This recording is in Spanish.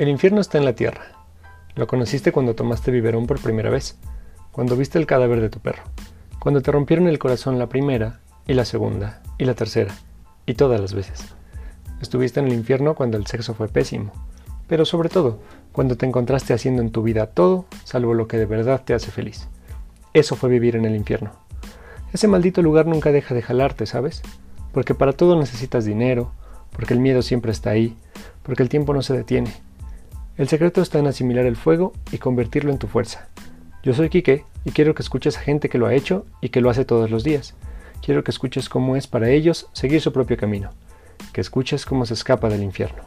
El infierno está en la tierra. Lo conociste cuando tomaste biberón por primera vez, cuando viste el cadáver de tu perro, cuando te rompieron el corazón la primera, y la segunda, y la tercera, y todas las veces. Estuviste en el infierno cuando el sexo fue pésimo, pero sobre todo cuando te encontraste haciendo en tu vida todo salvo lo que de verdad te hace feliz. Eso fue vivir en el infierno. Ese maldito lugar nunca deja de jalarte, ¿sabes? Porque para todo necesitas dinero, porque el miedo siempre está ahí, porque el tiempo no se detiene, el secreto está en asimilar el fuego y convertirlo en tu fuerza. Yo soy Quique y quiero que escuches a gente que lo ha hecho y que lo hace todos los días. Quiero que escuches cómo es para ellos seguir su propio camino, que escuches cómo se escapa del infierno.